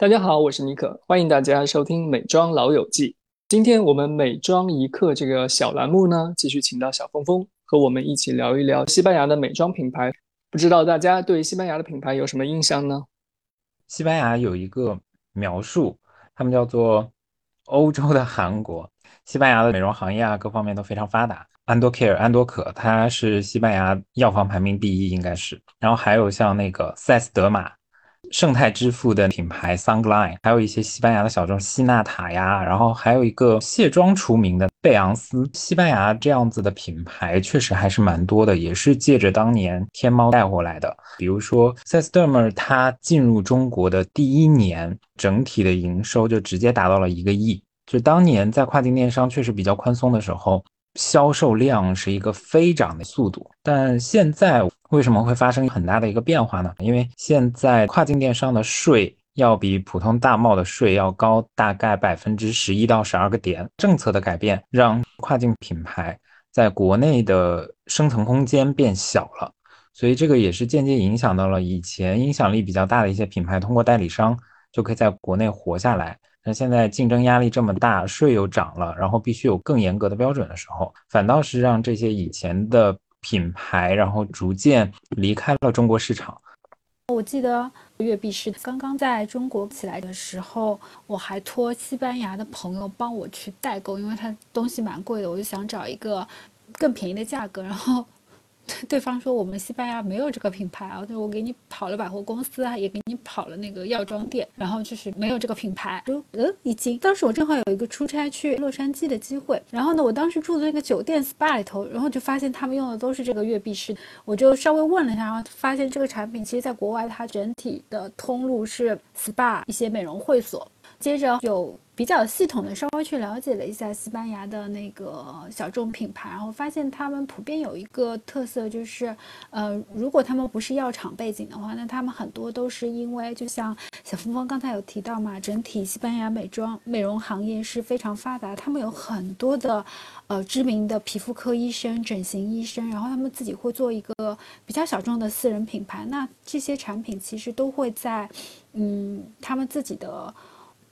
大家好，我是尼可，欢迎大家收听《美妆老友记》。今天我们美妆一刻这个小栏目呢，继续请到小峰峰和我们一起聊一聊西班牙的美妆品牌。不知道大家对西班牙的品牌有什么印象呢？西班牙有一个描述，他们叫做欧洲的韩国。西班牙的美容行业啊，各方面都非常发达。安多 care 安多可，它是西班牙药房排名第一，应该是。然后还有像那个塞斯德玛。生态之父的品牌 Sungline，还有一些西班牙的小众希纳塔呀，然后还有一个卸妆出名的贝昂斯。西班牙这样子的品牌确实还是蛮多的，也是借着当年天猫带过来的。比如说 s e s t e r m 它进入中国的第一年，整体的营收就直接达到了一个亿。就当年在跨境电商确实比较宽松的时候。销售量是一个飞涨的速度，但现在为什么会发生很大的一个变化呢？因为现在跨境电商的税要比普通大贸的税要高大概百分之十一到十二个点，政策的改变让跨境品牌在国内的生存空间变小了，所以这个也是间接影响到了以前影响力比较大的一些品牌，通过代理商就可以在国内活下来。现在竞争压力这么大，税又涨了，然后必须有更严格的标准的时候，反倒是让这些以前的品牌，然后逐渐离开了中国市场。我记得月碧是刚刚在中国起来的时候，我还托西班牙的朋友帮我去代购，因为它东西蛮贵的，我就想找一个更便宜的价格，然后。对方说我们西班牙没有这个品牌啊，就我给你跑了百货公司啊，也给你跑了那个药妆店，然后就是没有这个品牌。就呃，一惊。当时我正好有一个出差去洛杉矶的机会，然后呢，我当时住的那个酒店 SPA 里头，然后就发现他们用的都是这个月碧诗，我就稍微问了一下，然后发现这个产品其实在国外它整体的通路是 SPA 一些美容会所。接着有比较系统的稍微去了解了一下西班牙的那个小众品牌，然后发现他们普遍有一个特色，就是，呃，如果他们不是药厂背景的话，那他们很多都是因为，就像小峰峰刚才有提到嘛，整体西班牙美妆美容行业是非常发达，他们有很多的，呃，知名的皮肤科医生、整形医生，然后他们自己会做一个比较小众的私人品牌，那这些产品其实都会在，嗯，他们自己的。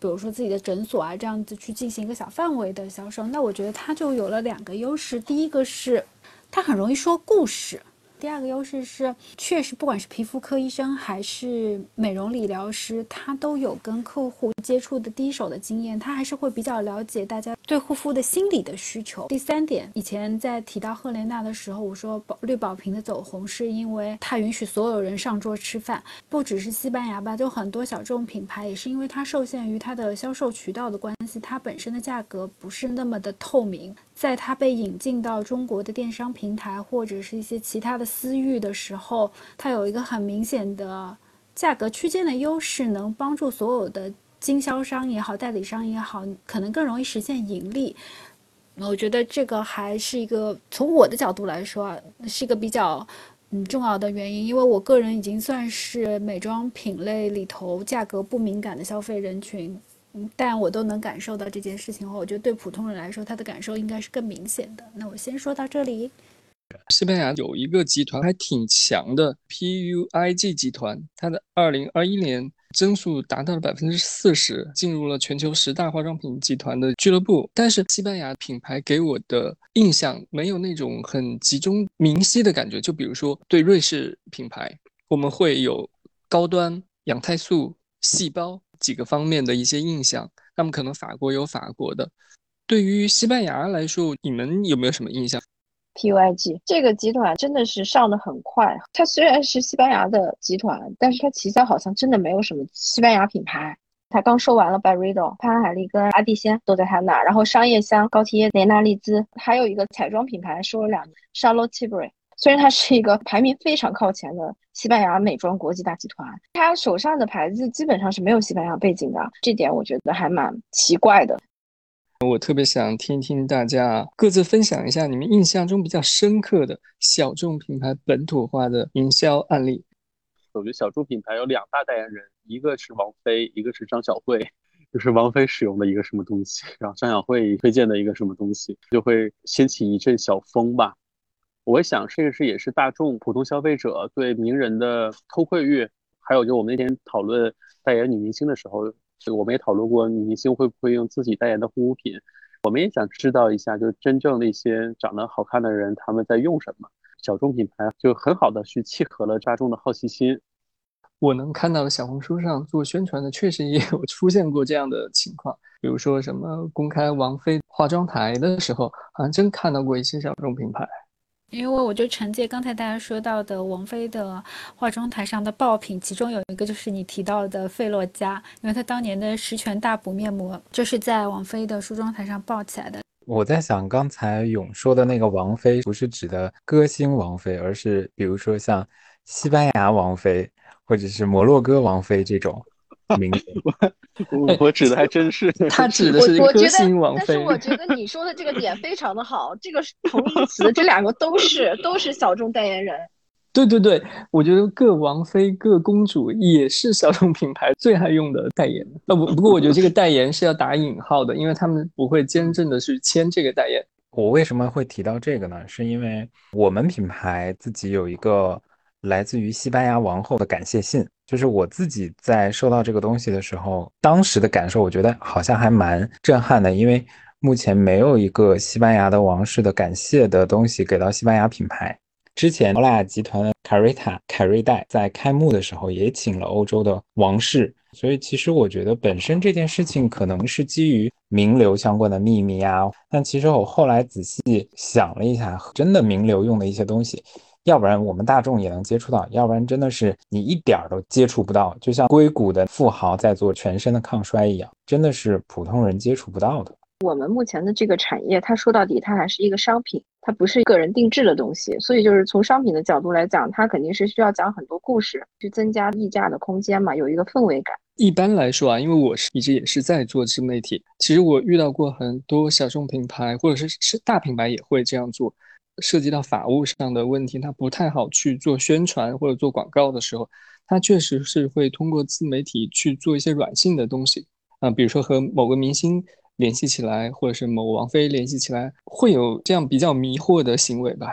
比如说自己的诊所啊，这样子去进行一个小范围的销售，那我觉得它就有了两个优势。第一个是，它很容易说故事。第二个优势是，确实不管是皮肤科医生还是美容理疗师，他都有跟客户接触的第一手的经验，他还是会比较了解大家对护肤的心理的需求。第三点，以前在提到赫莲娜的时候，我说宝绿宝瓶的走红是因为它允许所有人上桌吃饭，不只是西班牙吧，就很多小众品牌也是因为它受限于它的销售渠道的关系，它本身的价格不是那么的透明。在它被引进到中国的电商平台或者是一些其他的私域的时候，它有一个很明显的价格区间的优势，能帮助所有的经销商也好、代理商也好，可能更容易实现盈利。我觉得这个还是一个从我的角度来说啊，是一个比较嗯重要的原因，因为我个人已经算是美妆品类里头价格不敏感的消费人群。但我都能感受到这件事情后，我觉得对普通人来说，他的感受应该是更明显的。那我先说到这里。西班牙有一个集团还挺强的，PUIG 集团，它的二零二一年增速达到了百分之四十，进入了全球十大化妆品集团的俱乐部。但是西班牙品牌给我的印象没有那种很集中明晰的感觉。就比如说对瑞士品牌，我们会有高端养态素、细胞。几个方面的一些印象，那么可能法国有法国的。对于西班牙来说，你们有没有什么印象？PUIG 这个集团真的是上的很快。它虽然是西班牙的集团，但是它旗下好像真的没有什么西班牙品牌。它刚收完了 Byredo、潘海利跟阿蒂仙都在它那，然后商业香、高缇耶、雷纳利兹，还有一个彩妆品牌收了两年，Charlotte Tilbury。虽然它是一个排名非常靠前的西班牙美妆国际大集团，它手上的牌子基本上是没有西班牙背景的，这点我觉得还蛮奇怪的。我特别想听听大家各自分享一下你们印象中比较深刻的小众品牌本土化的营销案例。我觉得小众品牌有两大代言人，一个是王菲，一个是张小慧。就是王菲使用的一个什么东西，然后张小慧推荐的一个什么东西，就会掀起一阵小风吧。我想这个是也是大众普通消费者对名人的偷窥欲，还有就我们那天讨论代言女明星的时候，我们也讨论过女明星会不会用自己代言的护肤品。我们也想知道一下，就真正那些长得好看的人他们在用什么。小众品牌就很好的去契合了大众的好奇心。我能看到的小红书上做宣传的，确实也有出现过这样的情况。比如说什么公开王菲化妆台的时候，好像真看到过一些小众品牌。因为我就承接刚才大家说到的王菲的化妆台上的爆品，其中有一个就是你提到的费洛嘉，因为她当年的十全大补面膜就是在王菲的梳妆台上爆起来的。我在想，刚才勇说的那个王菲，不是指的歌星王菲，而是比如说像西班牙王菲。或者是摩洛哥王妃这种名字，我我指的还真是，他指的是歌星王妃。但是我觉得你说的这个点非常的好，这个同义词，这两个都是都是小众代言人。对对对，我觉得各王妃、各公主也是小众品牌最爱用的代言。那不不过，我觉得这个代言是要打引号的，因为他们不会真正的去签这个代言。我为什么会提到这个呢？是因为我们品牌自己有一个。来自于西班牙王后的感谢信，就是我自己在收到这个东西的时候，当时的感受，我觉得好像还蛮震撼的，因为目前没有一个西班牙的王室的感谢的东西给到西班牙品牌。之前欧莱雅集团的凯瑞塔凯瑞黛在开幕的时候也请了欧洲的王室，所以其实我觉得本身这件事情可能是基于名流相关的秘密啊，但其实我后来仔细想了一下，真的名流用的一些东西。要不然我们大众也能接触到，要不然真的是你一点儿都接触不到，就像硅谷的富豪在做全身的抗衰一样，真的是普通人接触不到的。我们目前的这个产业，它说到底它还是一个商品，它不是个人定制的东西，所以就是从商品的角度来讲，它肯定是需要讲很多故事，去增加溢价的空间嘛，有一个氛围感。一般来说啊，因为我是一直也是在做自媒体，其实我遇到过很多小众品牌或者是是大品牌也会这样做。涉及到法务上的问题，它不太好去做宣传或者做广告的时候，它确实是会通过自媒体去做一些软性的东西啊，比如说和某个明星联系起来，或者是某王菲联系起来，会有这样比较迷惑的行为吧。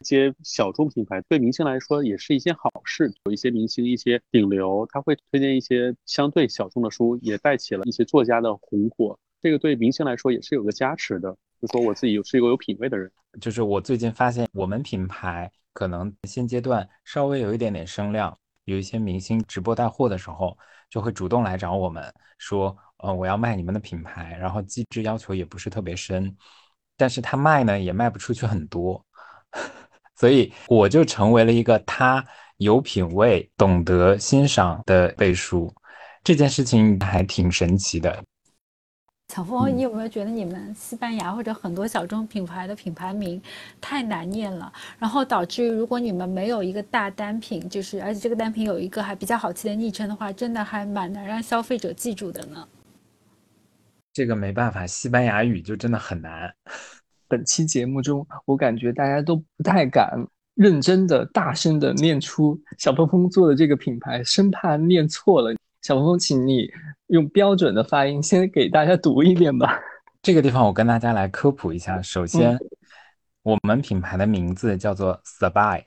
一些小众品牌对明星来说也是一件好事，有一些明星一些顶流，他会推荐一些相对小众的书，也带起了一些作家的红火，这个对明星来说也是有个加持的。就说我自己是一个有品位的人，就是我最近发现，我们品牌可能现阶段稍微有一点点声量，有一些明星直播带货的时候，就会主动来找我们说，呃，我要卖你们的品牌，然后机制要求也不是特别深，但是他卖呢也卖不出去很多，所以我就成为了一个他有品位、懂得欣赏的背书，这件事情还挺神奇的。小峰，你有没有觉得你们西班牙或者很多小众品牌的品牌名太难念了，然后导致于如果你们没有一个大单品，就是而且这个单品有一个还比较好记的昵称的话，真的还蛮难让消费者记住的呢？这个没办法，西班牙语就真的很难。本期节目中，我感觉大家都不太敢认真的、大声的念出小峰峰做的这个品牌，生怕念错了。小峰峰，请你用标准的发音先给大家读一遍吧。这个地方我跟大家来科普一下。首先，我们品牌的名字叫做 Sabai，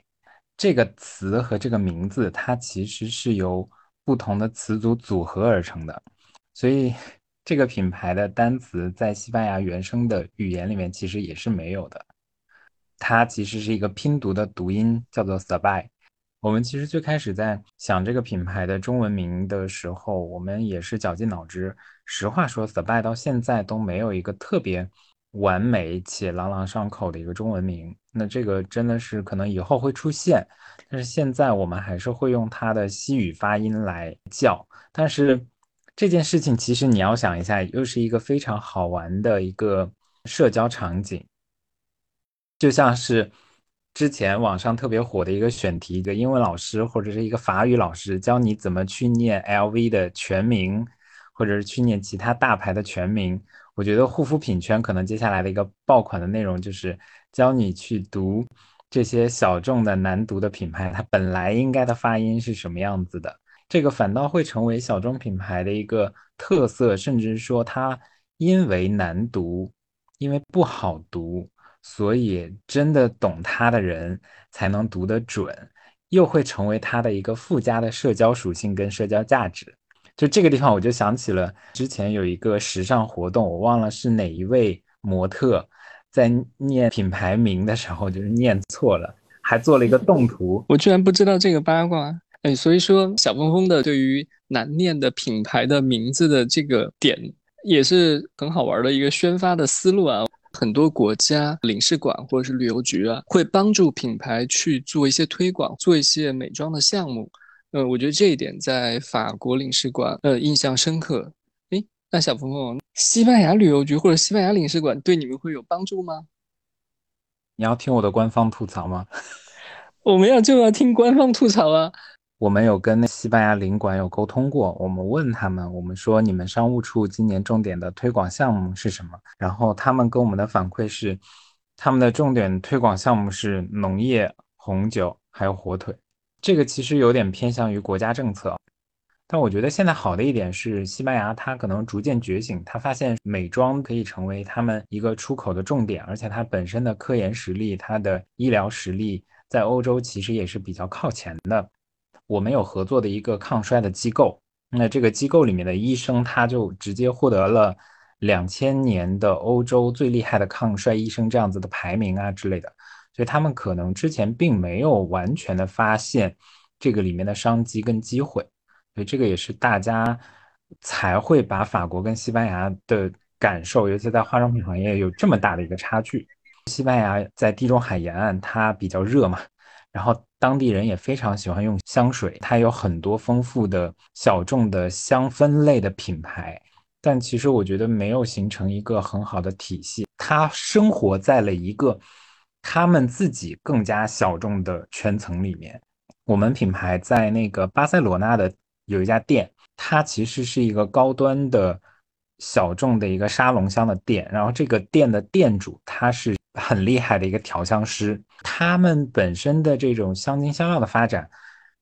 这个词和这个名字它其实是由不同的词组组合而成的，所以这个品牌的单词在西班牙原生的语言里面其实也是没有的。它其实是一个拼读的读音，叫做 Sabai。我们其实最开始在想这个品牌的中文名的时候，我们也是绞尽脑汁。实话说 s a b y 到现在都没有一个特别完美且朗朗上口的一个中文名。那这个真的是可能以后会出现，但是现在我们还是会用它的西语发音来叫。但是这件事情其实你要想一下，又是一个非常好玩的一个社交场景，就像是。之前网上特别火的一个选题，一个英文老师或者是一个法语老师教你怎么去念 LV 的全名，或者是去念其他大牌的全名。我觉得护肤品圈可能接下来的一个爆款的内容就是教你去读这些小众的难读的品牌，它本来应该的发音是什么样子的。这个反倒会成为小众品牌的一个特色，甚至说它因为难读，因为不好读。所以，真的懂它的人才能读得准。又会成为它的一个附加的社交属性跟社交价值。就这个地方，我就想起了之前有一个时尚活动，我忘了是哪一位模特在念品牌名的时候，就是念错了，还做了一个动图。我居然不知道这个八卦。哎，所以说小峰峰的对于难念的品牌的名字的这个点，也是很好玩的一个宣发的思路啊。很多国家领事馆或者是旅游局啊，会帮助品牌去做一些推广，做一些美妆的项目。呃，我觉得这一点在法国领事馆呃印象深刻。诶，那小鹏鹏，西班牙旅游局或者西班牙领事馆对你们会有帮助吗？你要听我的官方吐槽吗？我们要就要听官方吐槽啊。我们有跟那西班牙领馆有沟通过，我们问他们，我们说你们商务处今年重点的推广项目是什么？然后他们跟我们的反馈是，他们的重点推广项目是农业、红酒还有火腿。这个其实有点偏向于国家政策，但我觉得现在好的一点是，西班牙它可能逐渐觉醒，它发现美妆可以成为他们一个出口的重点，而且它本身的科研实力、它的医疗实力在欧洲其实也是比较靠前的。我们有合作的一个抗衰的机构，那这个机构里面的医生他就直接获得了两千年的欧洲最厉害的抗衰医生这样子的排名啊之类的，所以他们可能之前并没有完全的发现这个里面的商机跟机会，所以这个也是大家才会把法国跟西班牙的感受，尤其在化妆品行业有这么大的一个差距。西班牙在地中海沿岸，它比较热嘛。然后当地人也非常喜欢用香水，它有很多丰富的小众的香氛类的品牌，但其实我觉得没有形成一个很好的体系。它生活在了一个他们自己更加小众的圈层里面。我们品牌在那个巴塞罗那的有一家店，它其实是一个高端的小众的一个沙龙香的店，然后这个店的店主他是。很厉害的一个调香师，他们本身的这种香精香料的发展，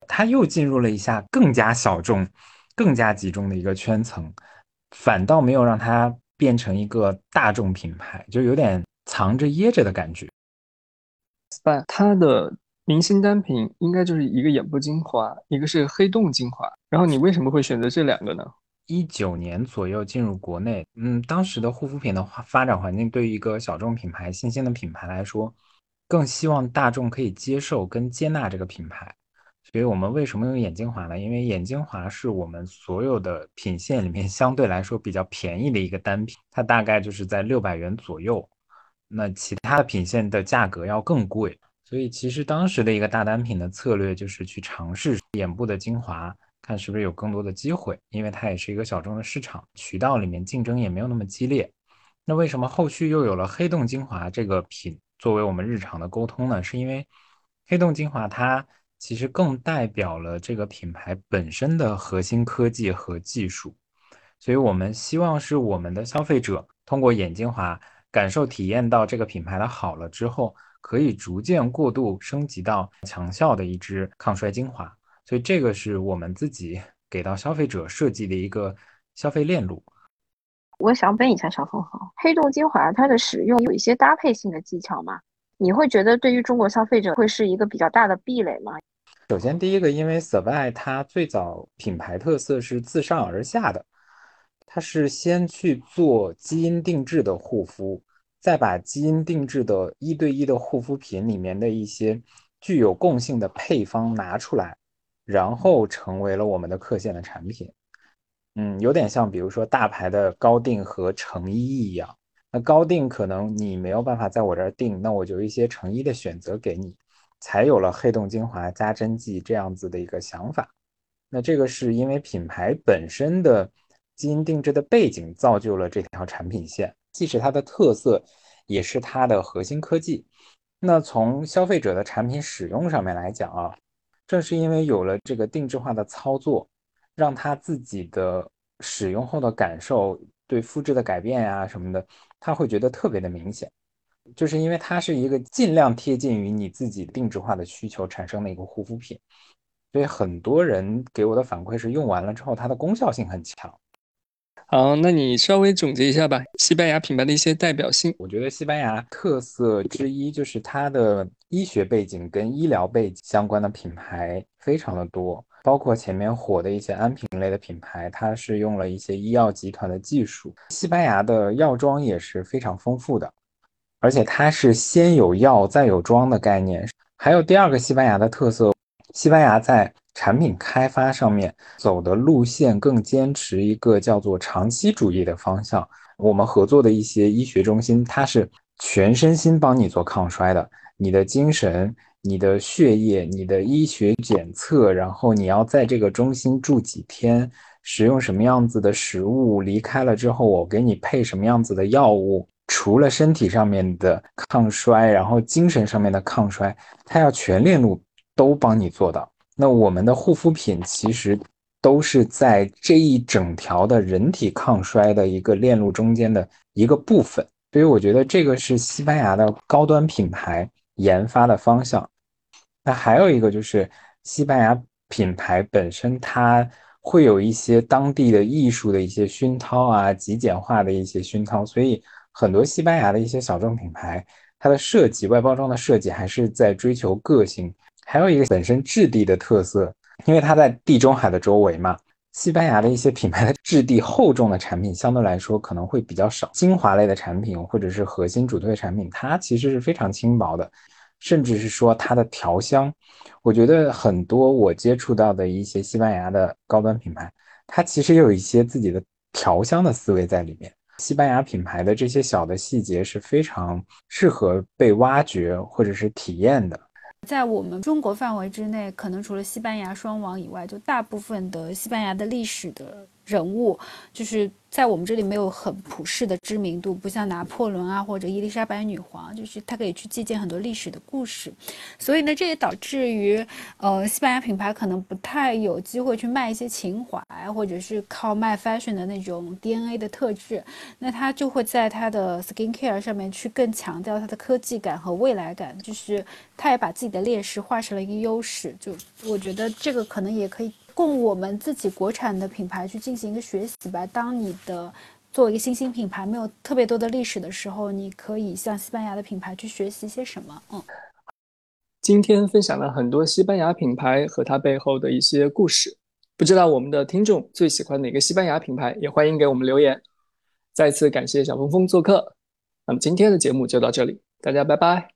他又进入了一下更加小众、更加集中的一个圈层，反倒没有让它变成一个大众品牌，就有点藏着掖着的感觉。SPA 它的明星单品应该就是一个眼部精华，一个是黑洞精华，然后你为什么会选择这两个呢？一九年左右进入国内，嗯，当时的护肤品的话，发展环境对于一个小众品牌、新兴的品牌来说，更希望大众可以接受跟接纳这个品牌。所以我们为什么用眼精华呢？因为眼精华是我们所有的品线里面 相对来说比较便宜的一个单品，它大概就是在六百元左右。那其他的品线的价格要更贵，所以其实当时的一个大单品的策略就是去尝试眼部的精华。看是不是有更多的机会，因为它也是一个小众的市场，渠道里面竞争也没有那么激烈。那为什么后续又有了黑洞精华这个品作为我们日常的沟通呢？是因为黑洞精华它其实更代表了这个品牌本身的核心科技和技术，所以我们希望是我们的消费者通过眼精华感受体验到这个品牌的好了之后，可以逐渐过渡升级到强效的一支抗衰精华。所以这个是我们自己给到消费者设计的一个消费链路。我想问一下小凤凰，黑洞精华它的使用有一些搭配性的技巧吗？你会觉得对于中国消费者会是一个比较大的壁垒吗？首先，第一个，因为 Survive 它最早品牌特色是自上而下的，它是先去做基因定制的护肤，再把基因定制的一对一的护肤品里面的一些具有共性的配方拿出来。然后成为了我们的客线的产品，嗯，有点像比如说大牌的高定和成衣一样。那高定可能你没有办法在我这儿定，那我就一些成衣的选择给你，才有了黑洞精华加针剂这样子的一个想法。那这个是因为品牌本身的基因定制的背景造就了这条产品线，既是它的特色，也是它的核心科技。那从消费者的产品使用上面来讲啊。正是因为有了这个定制化的操作，让他自己的使用后的感受对肤质的改变呀什么的，他会觉得特别的明显。就是因为它是一个尽量贴近于你自己定制化的需求产生的一个护肤品，所以很多人给我的反馈是用完了之后它的功效性很强。好，那你稍微总结一下吧，西班牙品牌的一些代表性。我觉得西班牙特色之一就是它的医学背景跟医疗背景相关的品牌非常的多，包括前面火的一些安瓶类的品牌，它是用了一些医药集团的技术。西班牙的药妆也是非常丰富的，而且它是先有药再有妆的概念。还有第二个西班牙的特色，西班牙在产品开发上面走的路线更坚持一个叫做长期主义的方向。我们合作的一些医学中心，它是全身心帮你做抗衰的，你的精神、你的血液、你的医学检测，然后你要在这个中心住几天，使用什么样子的食物，离开了之后我给你配什么样子的药物。除了身体上面的抗衰，然后精神上面的抗衰，它要全链路都帮你做到。那我们的护肤品其实都是在这一整条的人体抗衰的一个链路中间的一个部分，所以我觉得这个是西班牙的高端品牌研发的方向。那还有一个就是西班牙品牌本身，它会有一些当地的艺术的一些熏陶啊，极简化的一些熏陶，所以很多西班牙的一些小众品牌，它的设计外包装的设计还是在追求个性。还有一个本身质地的特色，因为它在地中海的周围嘛，西班牙的一些品牌的质地厚重的产品相对来说可能会比较少，精华类的产品或者是核心主推产品，它其实是非常轻薄的，甚至是说它的调香，我觉得很多我接触到的一些西班牙的高端品牌，它其实有一些自己的调香的思维在里面。西班牙品牌的这些小的细节是非常适合被挖掘或者是体验的。在我们中国范围之内，可能除了西班牙双王以外，就大部分的西班牙的历史的人物，就是。在我们这里没有很普世的知名度，不像拿破仑啊或者伊丽莎白女皇，就是他可以去借鉴很多历史的故事，所以呢，这也导致于，呃，西班牙品牌可能不太有机会去卖一些情怀，或者是靠卖 fashion 的那种 DNA 的特质，那他就会在他的 skin care 上面去更强调它的科技感和未来感，就是他也把自己的劣势化成了一个优势，就我觉得这个可能也可以。供我们自己国产的品牌去进行一个学习吧。当你的作为一个新兴品牌没有特别多的历史的时候，你可以向西班牙的品牌去学习些什么？嗯，今天分享了很多西班牙品牌和它背后的一些故事。不知道我们的听众最喜欢哪个西班牙品牌，也欢迎给我们留言。再次感谢小峰峰做客。那么今天的节目就到这里，大家拜拜。